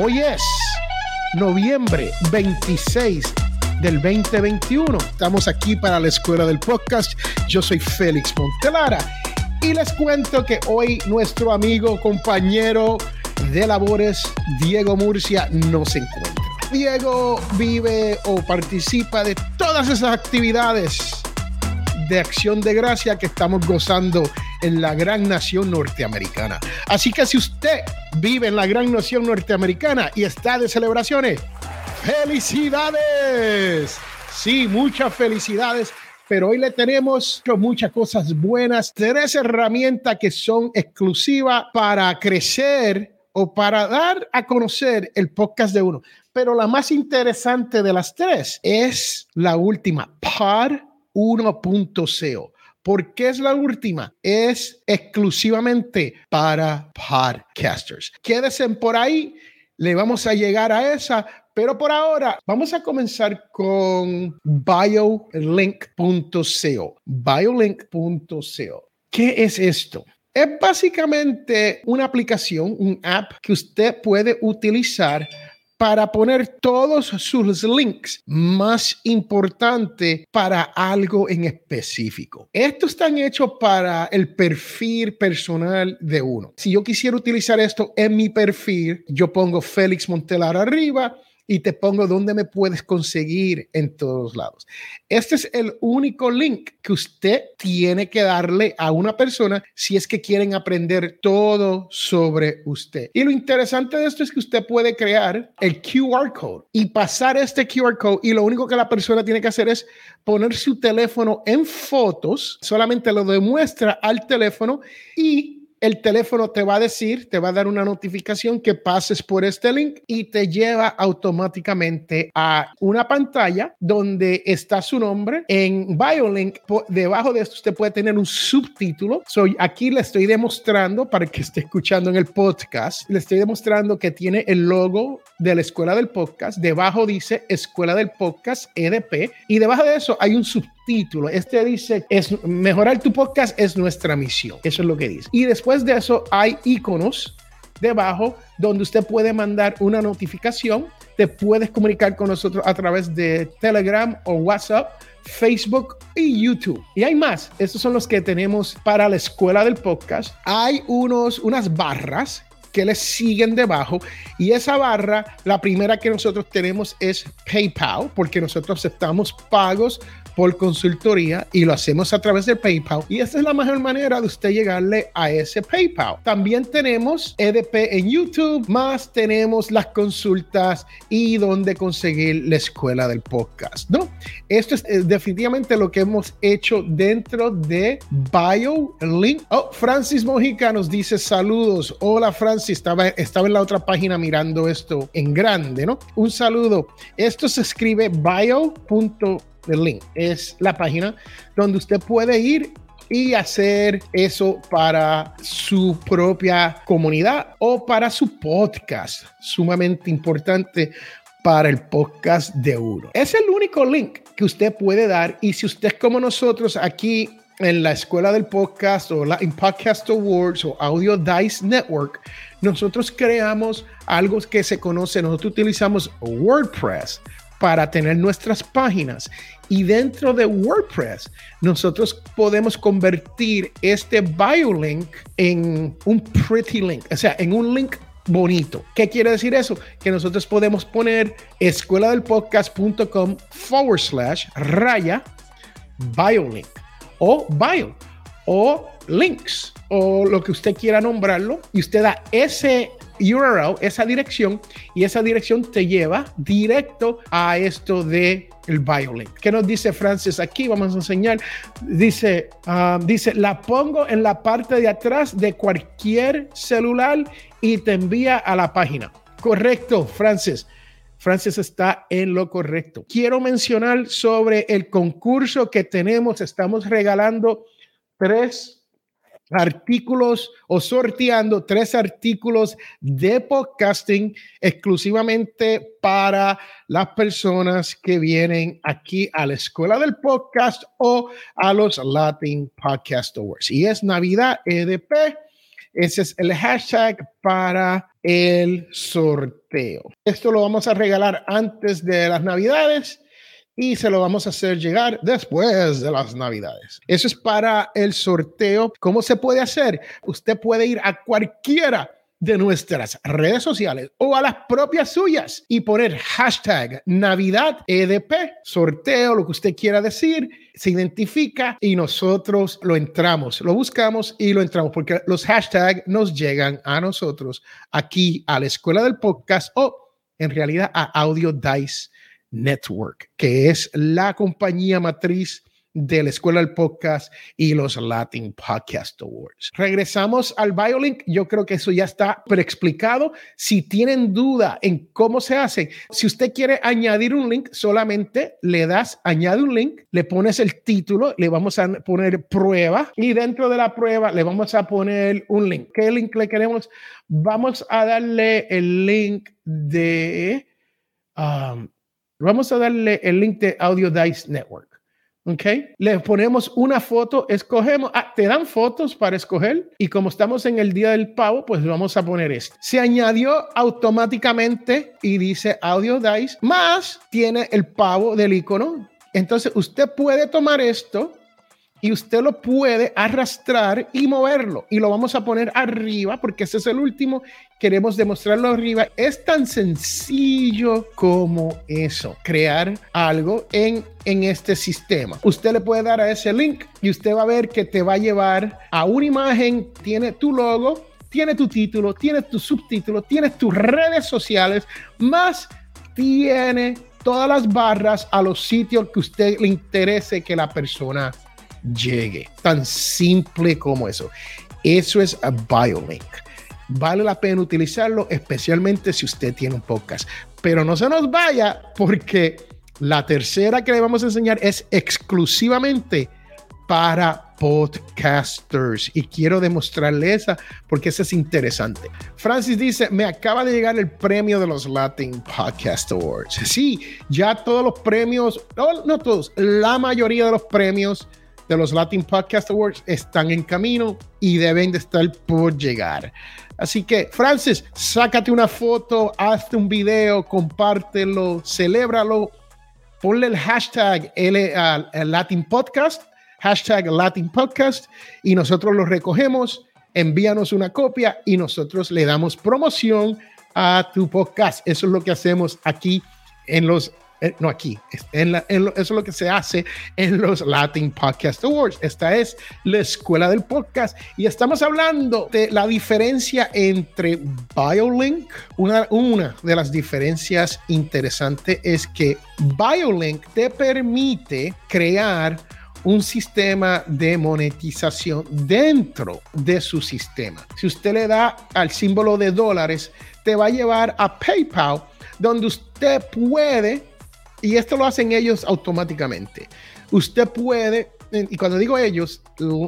Hoy es noviembre 26 del 2021. Estamos aquí para la Escuela del Podcast. Yo soy Félix Montelara y les cuento que hoy nuestro amigo, compañero de labores, Diego Murcia, no se encuentra. Diego vive o participa de todas esas actividades de acción de gracia que estamos gozando en la gran nación norteamericana. Así que si usted vive en la gran nación norteamericana y está de celebraciones, felicidades. Sí, muchas felicidades. Pero hoy le tenemos muchas cosas buenas, tres herramientas que son exclusivas para crecer o para dar a conocer el podcast de uno. Pero la más interesante de las tres es la última, Pod 1.0. ¿Por qué es la última? Es exclusivamente para podcasters. Quédense por ahí, le vamos a llegar a esa, pero por ahora vamos a comenzar con biolink.co. Biolink.co. ¿Qué es esto? Es básicamente una aplicación, un app que usted puede utilizar para poner todos sus links más importantes para algo en específico. Estos están hechos para el perfil personal de uno. Si yo quisiera utilizar esto en mi perfil, yo pongo Félix Montelar arriba y te pongo dónde me puedes conseguir en todos lados. Este es el único link que usted tiene que darle a una persona si es que quieren aprender todo sobre usted. Y lo interesante de esto es que usted puede crear el QR code y pasar este QR code y lo único que la persona tiene que hacer es poner su teléfono en fotos, solamente lo demuestra al teléfono y el teléfono te va a decir, te va a dar una notificación que pases por este link y te lleva automáticamente a una pantalla donde está su nombre. En BioLink, debajo de esto usted puede tener un subtítulo. Soy aquí le estoy demostrando para que esté escuchando en el podcast, le estoy demostrando que tiene el logo de la Escuela del Podcast. Debajo dice Escuela del Podcast EDP y debajo de eso hay un subtítulo título. Este dice, es mejorar tu podcast es nuestra misión. Eso es lo que dice. Y después de eso hay iconos debajo donde usted puede mandar una notificación. Te puedes comunicar con nosotros a través de Telegram o WhatsApp. Facebook y YouTube. Y hay más. Estos son los que tenemos para la escuela del podcast. Hay unos, unas barras que les siguen debajo. Y esa barra, la primera que nosotros tenemos es PayPal, porque nosotros aceptamos pagos por consultoría y lo hacemos a través de PayPal. Y esta es la mejor manera de usted llegarle a ese PayPal. También tenemos EDP en YouTube, más tenemos las consultas y dónde conseguir la escuela del podcast, ¿no? Esto es eh, definitivamente lo que hemos hecho dentro de BioLink. Oh, Francis Mojica nos dice saludos. Hola Francis, estaba, estaba en la otra página mirando esto en grande, ¿no? Un saludo. Esto se escribe bio.link el link. Es la página donde usted puede ir y hacer eso para su propia comunidad o para su podcast. Sumamente importante para el podcast de uno. Es el único link que usted puede dar y si usted como nosotros aquí en la escuela del podcast o la en Podcast Awards o Audio Dice Network, nosotros creamos algo que se conoce, nosotros utilizamos WordPress para tener nuestras páginas. Y dentro de WordPress, nosotros podemos convertir este biolink en un pretty link, o sea, en un link bonito. ¿Qué quiere decir eso? Que nosotros podemos poner escuela del podcast.com forward slash raya biolink o bio o links o lo que usted quiera nombrarlo y usted da ese URL, esa dirección, y esa dirección te lleva directo a esto de el BioLink. ¿Qué nos dice Francis aquí? Vamos a enseñar. Dice, ah, dice, la pongo en la parte de atrás de cualquier celular y te envía a la página. Correcto, Francis. Francis está en lo correcto. Quiero mencionar sobre el concurso que tenemos. Estamos regalando tres artículos o sorteando tres artículos de podcasting exclusivamente para las personas que vienen aquí a la escuela del podcast o a los Latin Podcast Awards. Y es Navidad EDP. ese es el hashtag para el sorteo. Esto lo vamos a regalar antes de las navidades y se lo vamos a hacer llegar después de las navidades. Eso es para el sorteo. ¿Cómo se puede hacer? Usted puede ir a cualquiera de nuestras redes sociales o a las propias suyas y poner hashtag Navidad EDP, sorteo, lo que usted quiera decir, se identifica y nosotros lo entramos, lo buscamos y lo entramos porque los hashtags nos llegan a nosotros aquí a la escuela del podcast o en realidad a Audio Dice Network, que es la compañía matriz de la Escuela del Podcast y los Latin Podcast Awards. Regresamos al BioLink. Yo creo que eso ya está explicado. Si tienen duda en cómo se hace, si usted quiere añadir un link, solamente le das añade un link, le pones el título, le vamos a poner prueba y dentro de la prueba le vamos a poner un link. ¿Qué link le queremos? Vamos a darle el link de... Um, vamos a darle el link de Audio Dice Network. ¿ok? Le ponemos una foto, escogemos, ah, te dan fotos para escoger y como estamos en el día del pavo, pues vamos a poner este. Se añadió automáticamente y dice Audio Dice, más tiene el pavo del icono. Entonces usted puede tomar esto y usted lo puede arrastrar y moverlo. Y lo vamos a poner arriba porque ese es el último. Queremos demostrarlo arriba. Es tan sencillo como eso crear algo en en este sistema. Usted le puede dar a ese link y usted va a ver que te va a llevar a una imagen. Tiene tu logo tiene tu título tiene tu subtítulo tiene tus redes sociales más tiene todas las barras a los sitios que usted le interese que la persona llegue. Tan simple como eso. Eso es a BioLink. Vale la pena utilizarlo, especialmente si usted tiene un podcast. Pero no se nos vaya porque la tercera que le vamos a enseñar es exclusivamente para podcasters y quiero demostrarle esa porque esa es interesante. Francis dice, me acaba de llegar el premio de los Latin Podcast Awards. Sí, ya todos los premios, no, no todos, la mayoría de los premios de los Latin Podcast Awards están en camino y deben de estar por llegar. Así que, Francis, sácate una foto, hazte un video, compártelo, celébralo, ponle el hashtag L, Latin Podcast, hashtag Latin Podcast, y nosotros lo recogemos, envíanos una copia y nosotros le damos promoción a tu podcast. Eso es lo que hacemos aquí en los eh, no aquí, eso es lo que se hace en los Latin Podcast Awards. Esta es la escuela del podcast y estamos hablando de la diferencia entre BioLink. Una, una de las diferencias interesantes es que BioLink te permite crear un sistema de monetización dentro de su sistema. Si usted le da al símbolo de dólares, te va a llevar a PayPal, donde usted puede y esto lo hacen ellos automáticamente. Usted puede, y cuando digo ellos,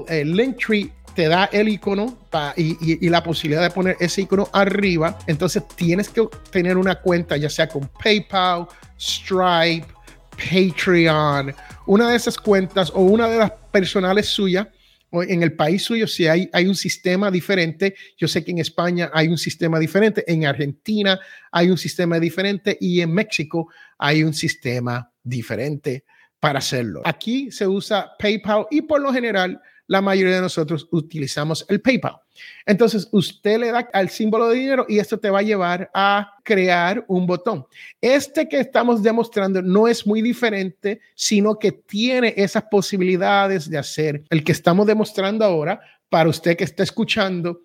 el Linktree te da el icono y, la posibilidad de poner ese icono arriba. Entonces tienes que tener una cuenta, ya sea con PayPal, Stripe, Patreon, una de esas cuentas o una de las personales suyas en el país suyo si hay, hay un sistema diferente. Yo sé que en España hay un sistema diferente, en Argentina hay un sistema diferente y en México hay un sistema diferente para hacerlo. Aquí se usa PayPal y por lo general la mayoría de nosotros utilizamos el PayPal. Entonces, usted le da al símbolo de dinero y esto te va a llevar a crear un botón. Este que estamos demostrando no es muy diferente, sino que tiene esas posibilidades de hacer el que estamos demostrando ahora para usted que está escuchando.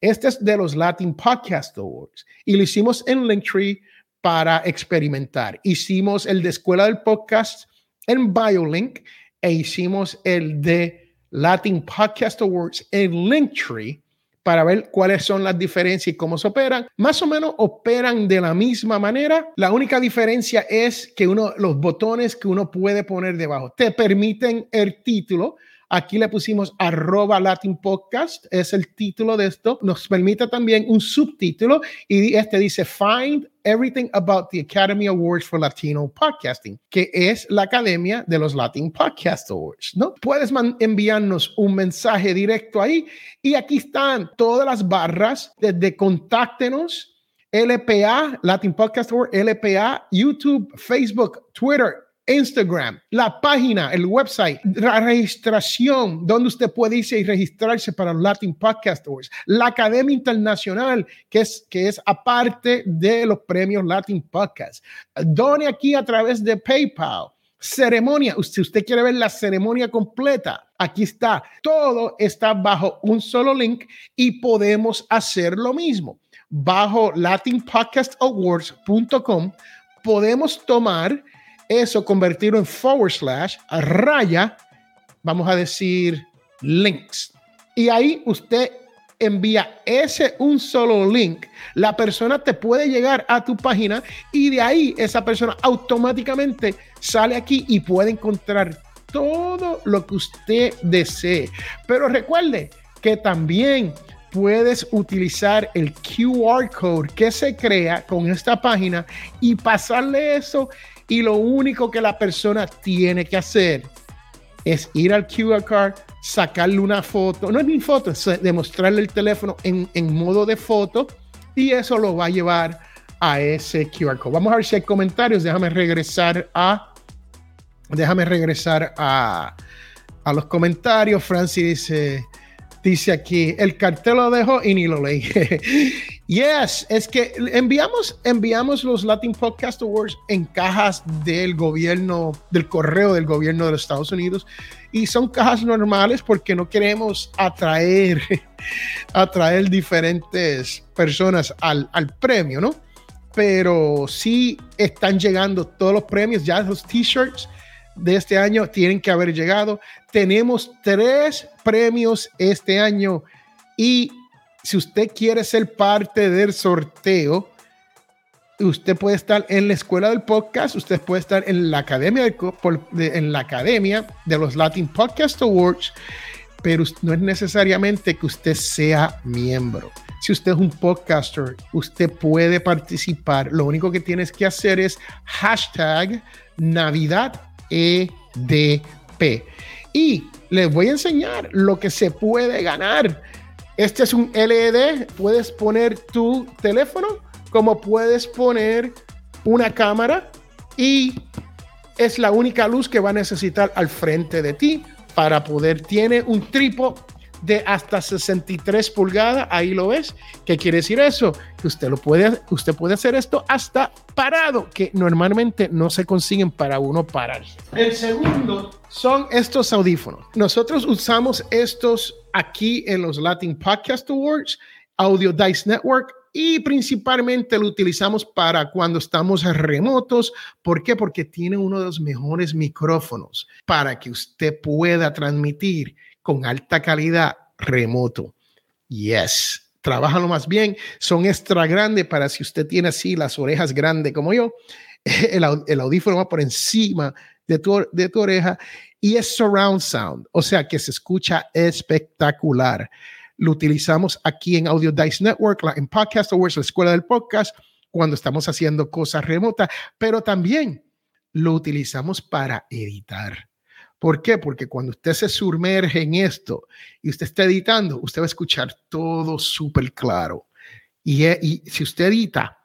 Este es de los Latin Podcast Awards y lo hicimos en Linktree para experimentar. Hicimos el de Escuela del Podcast en BioLink e hicimos el de Latin Podcast Awards en Linktree para ver cuáles son las diferencias y cómo se operan. Más o menos operan de la misma manera. La única diferencia es que uno, los botones que uno puede poner debajo te permiten el título. Aquí le pusimos arroba Latin Podcast, es el título de esto. Nos permite también un subtítulo y este dice Find Everything About the Academy Awards for Latino Podcasting, que es la Academia de los Latin Podcast Awards, ¿no? Puedes enviarnos un mensaje directo ahí y aquí están todas las barras desde contáctenos LPA, Latin Podcast Award, LPA, YouTube, Facebook, Twitter, Instagram, la página, el website, la registración, donde usted puede irse y registrarse para los Latin Podcast Awards, la Academia Internacional, que es, que es aparte de los premios Latin Podcast. Done aquí a través de PayPal. Ceremonia, si usted quiere ver la ceremonia completa, aquí está. Todo está bajo un solo link y podemos hacer lo mismo bajo latinpodcastawards.com, podemos tomar eso, convertirlo en forward slash, raya, vamos a decir links. Y ahí usted envía ese un solo link, la persona te puede llegar a tu página y de ahí esa persona automáticamente sale aquí y puede encontrar todo lo que usted desee. Pero recuerde que también puedes utilizar el QR code que se crea con esta página y pasarle eso y lo único que la persona tiene que hacer es ir al QR code, sacarle una foto, no es ni foto, es demostrarle el teléfono en, en modo de foto y eso lo va a llevar a ese QR code. Vamos a ver si hay comentarios, déjame regresar a, déjame regresar a, a los comentarios. Francis dice, Dice aquí, el cartel lo dejó y ni lo leí. yes, es que enviamos, enviamos los Latin Podcast Awards en cajas del gobierno, del correo del gobierno de los Estados Unidos. Y son cajas normales porque no queremos atraer, atraer diferentes personas al, al premio, ¿no? Pero sí están llegando todos los premios, ya los t-shirts de este año tienen que haber llegado. Tenemos tres premios este año y si usted quiere ser parte del sorteo, usted puede estar en la escuela del podcast, usted puede estar en la academia de, en la academia de los Latin Podcast Awards, pero no es necesariamente que usted sea miembro. Si usted es un podcaster, usted puede participar. Lo único que tienes que hacer es hashtag Navidad EDP. Y les voy a enseñar lo que se puede ganar. Este es un LED, puedes poner tu teléfono como puedes poner una cámara y es la única luz que va a necesitar al frente de ti para poder, tiene un trípode de hasta 63 pulgadas, ahí lo ves. ¿Qué quiere decir eso? Que usted lo puede, usted puede hacer esto hasta parado, que normalmente no se consiguen para uno parar. El segundo son estos audífonos. Nosotros usamos estos aquí en los Latin Podcast Awards, Audio Dice Network y principalmente lo utilizamos para cuando estamos remotos. ¿Por qué? Porque tiene uno de los mejores micrófonos para que usted pueda transmitir con alta calidad remoto. Yes, trabajan más bien, son extra grandes para si usted tiene así las orejas grandes como yo, el, el audífono va por encima de tu, de tu oreja y es surround sound, o sea que se escucha espectacular. Lo utilizamos aquí en Audio Dice Network, en Podcast Awards, la escuela del podcast, cuando estamos haciendo cosas remotas, pero también lo utilizamos para editar. ¿Por qué? Porque cuando usted se sumerge en esto y usted está editando, usted va a escuchar todo súper claro. Y, eh, y, si usted edita,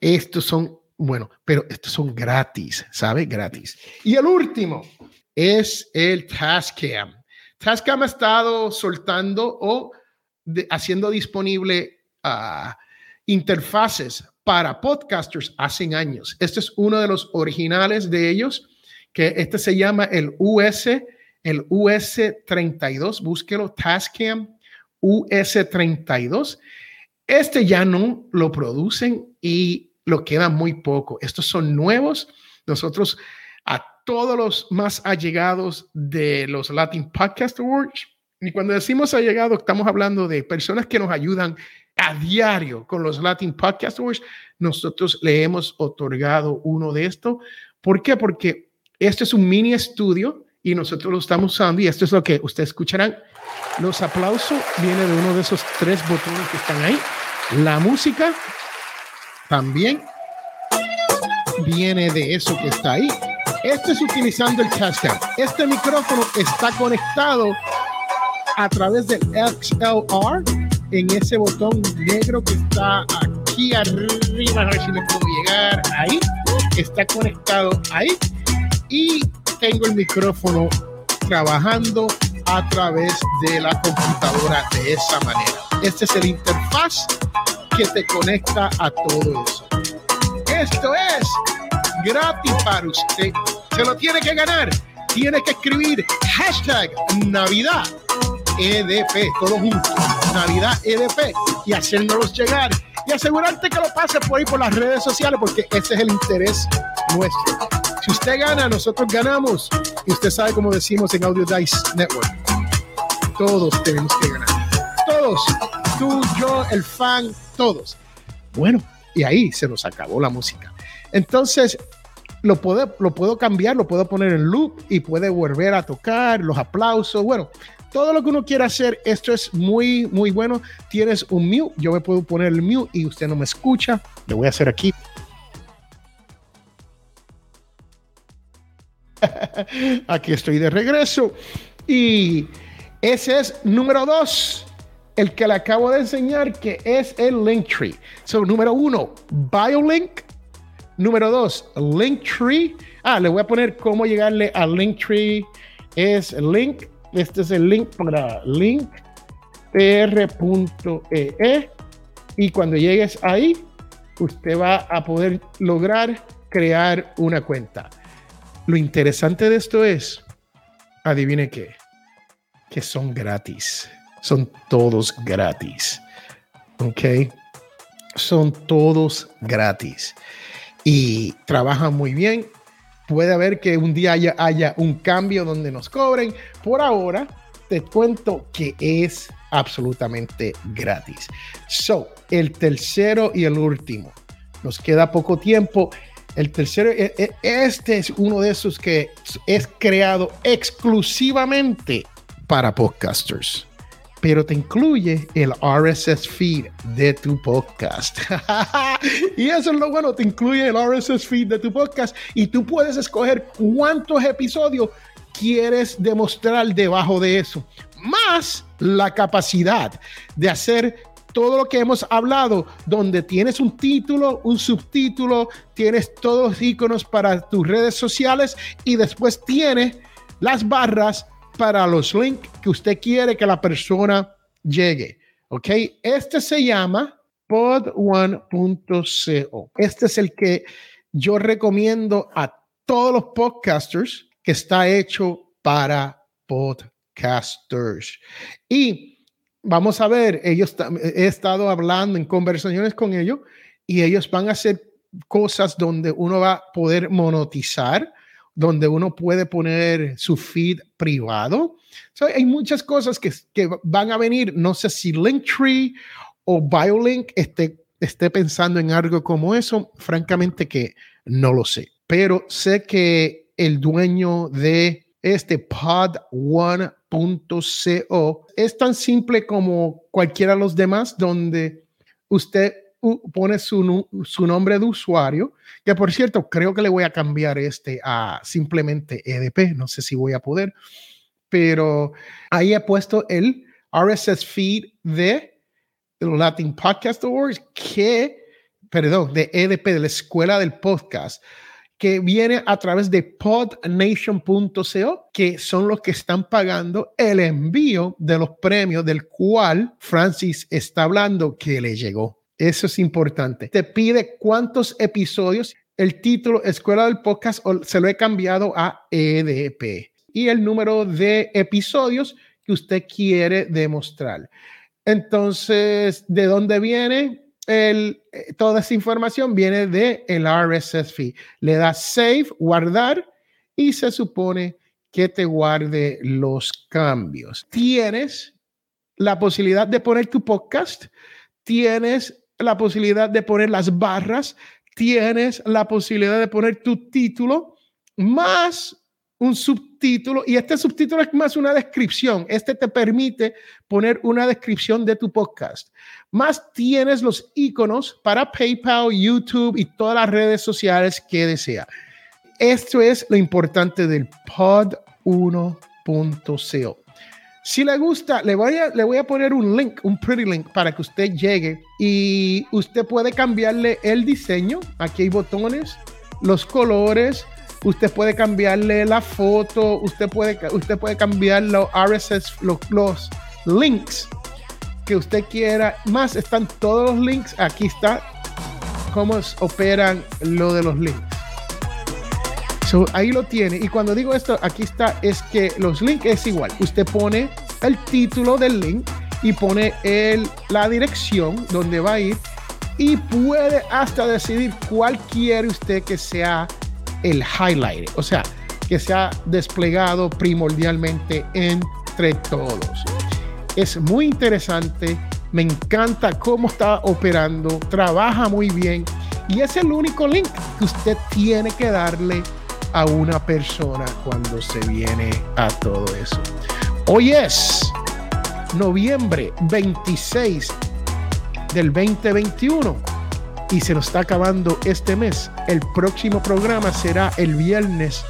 estos son, bueno, pero estos son gratis, ¿sabe? Gratis. Y el último es el Tascam. Tascam ha estado soltando o haciendo disponible uh, interfaces para podcasters hace años. Este es uno de los originales de ellos que este se llama el US, el US32, búsquelo, Tascam US32. Este ya no lo producen y lo queda muy poco. Estos son nuevos. Nosotros a todos los más allegados de los Latin Podcast Awards, y cuando decimos allegado, estamos hablando de personas que nos ayudan a diario con los Latin Podcast Awards. Nosotros le hemos otorgado uno de estos. ¿Por qué? Porque este es un mini estudio y nosotros lo estamos usando y esto es lo que ustedes escucharán. Los aplausos vienen de uno de esos tres botones que están ahí. La música también viene de eso que está ahí. Esto es utilizando el hashtag. Este micrófono está conectado a través del XLR en ese botón negro que está aquí arriba. A ver si le puedo llegar ahí. Está conectado ahí. Y tengo el micrófono trabajando a través de la computadora de esa manera. Este es el interfaz que te conecta a todo eso. Esto es gratis para usted. Se lo tiene que ganar. Tiene que escribir hashtag Navidad EDP, todo junto. Navidad EDP y hacérnoslos llegar y asegurarte que lo pases por ahí por las redes sociales porque ese es el interés nuestro. Usted gana, nosotros ganamos. Y usted sabe como decimos en Audio Dice Network. Todos tenemos que ganar. Todos. Tú, yo, el fan, todos. Bueno, y ahí se nos acabó la música. Entonces, lo puedo, lo puedo cambiar, lo puedo poner en loop y puede volver a tocar los aplausos. Bueno, todo lo que uno quiera hacer, esto es muy, muy bueno. Tienes un mute, yo me puedo poner el mute y usted no me escucha. Le voy a hacer aquí. aquí estoy de regreso. Y ese es número dos, el que le acabo de enseñar, que es el Linktree. So, número uno, BioLink. Número dos, Linktree. Ah, le voy a poner cómo llegarle al Linktree. Es link este es el link para linktr.ee e. y cuando llegues ahí, usted va a poder lograr crear una cuenta. Lo interesante de esto es, adivine qué, que son gratis. Son todos gratis. ¿Ok? Son todos gratis. Y trabajan muy bien puede haber que un día haya, haya un cambio donde nos cobren. Por ahora, te cuento que es absolutamente gratis. So, el tercero y el último. Nos queda poco tiempo. El tercero, e, e, este es uno de esos que es creado exclusivamente para podcasters pero te incluye el RSS feed de tu podcast. y eso es lo bueno, te incluye el RSS feed de tu podcast y tú puedes escoger cuántos episodios quieres demostrar debajo de eso, más la capacidad de hacer todo lo que hemos hablado, donde tienes un título, un subtítulo, tienes todos los iconos para tus redes sociales y después tienes las barras para los links que usted quiere que la persona llegue. ¿Ok? Este se llama pod1.co. Este es el que yo recomiendo a todos los podcasters que está hecho para podcasters. Y vamos a ver, ellos he estado hablando en conversaciones con ellos y ellos van a hacer cosas donde uno va a poder monetizar donde uno puede poner su feed privado. hay muchas cosas que, que, van a venir. No sé si Linktree o BioLink esté, esté pensando en algo como eso. Francamente que no lo sé. Pero sé que el dueño de este pod1.co es tan simple como cualquiera de los demás, donde usted pone su, su, nombre de usuario, que por cierto, creo que le voy a cambiar este a simplemente EDP, no sé si voy a poder, pero ahí he puesto el RSS feed de Latin Podcast Awards, que, perdón, de EDP, de la Escuela del Podcast, que viene a través de podnation.co, que son los que están pagando el envío de los premios del cual Francis está hablando que le llegó. Eso es importante. Te pide cuántos episodios. El título Escuela del Podcast se lo he cambiado a EDP. Y el número de episodios que usted quiere demostrar. Entonces, ¿de dónde viene? El, eh, toda esa información viene de el RSS feed. Le das save, guardar y se supone que te guarde los cambios. Tienes la posibilidad de poner tu podcast, tienes la posibilidad de poner las barras, tienes la posibilidad de poner tu título más un subtítulo y este subtítulo es más una descripción. Este te permite poner una descripción de tu podcast. Más tienes los iconos para PayPal, YouTube y todas las redes sociales que desea. Esto es lo importante del Pod 1.co. Si le gusta, le voy, a, le voy a poner un link, un pretty link para que usted llegue y usted puede cambiarle el diseño. Aquí hay botones, los colores, usted puede cambiarle la foto, usted puede, usted puede cambiar los RSS, los, links que usted quiera. Más están todos los links. Aquí está cómo operan lo de los links. ahí lo tiene. Y cuando digo esto, aquí está, es que los links es igual. Usted pone el título del link y pone el, la dirección donde va a ir y puede hasta decidir cuál quiere usted que sea el highlight, o sea, que se ha desplegado primordialmente entre todos. Es muy interesante, me encanta cómo está operando, trabaja muy bien y es el único link que usted tiene que darle a una persona cuando se viene a todo eso. Hoy es noviembre 26 del 2021 y se nos está acabando este mes. El próximo programa será el viernes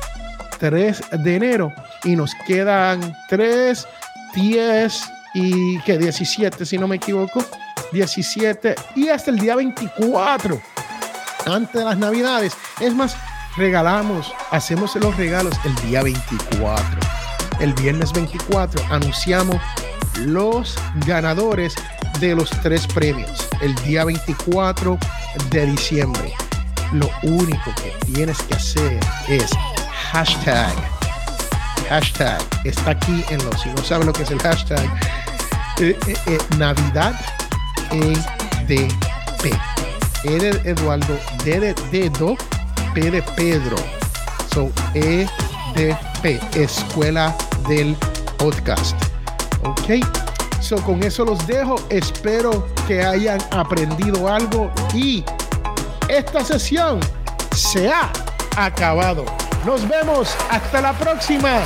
3 de enero y nos quedan 3, 10 y que 17 si no me equivoco. 17 y hasta el día 24 antes de las navidades. Es más, regalamos, hacemos los regalos el día 24. El viernes 24 anunciamos los ganadores de los tres premios. El día 24 de diciembre. Lo único que tienes que hacer es hashtag. Hashtag. Está aquí en los. Si no saben lo que es el hashtag, eh, eh, eh, Navidad EDP. E de Eduardo, D de dedo, P de Pedro. So, EDP, Escuela del Podcast. Ok. Con eso los dejo. Espero que hayan aprendido algo y esta sesión se ha acabado. Nos vemos hasta la próxima.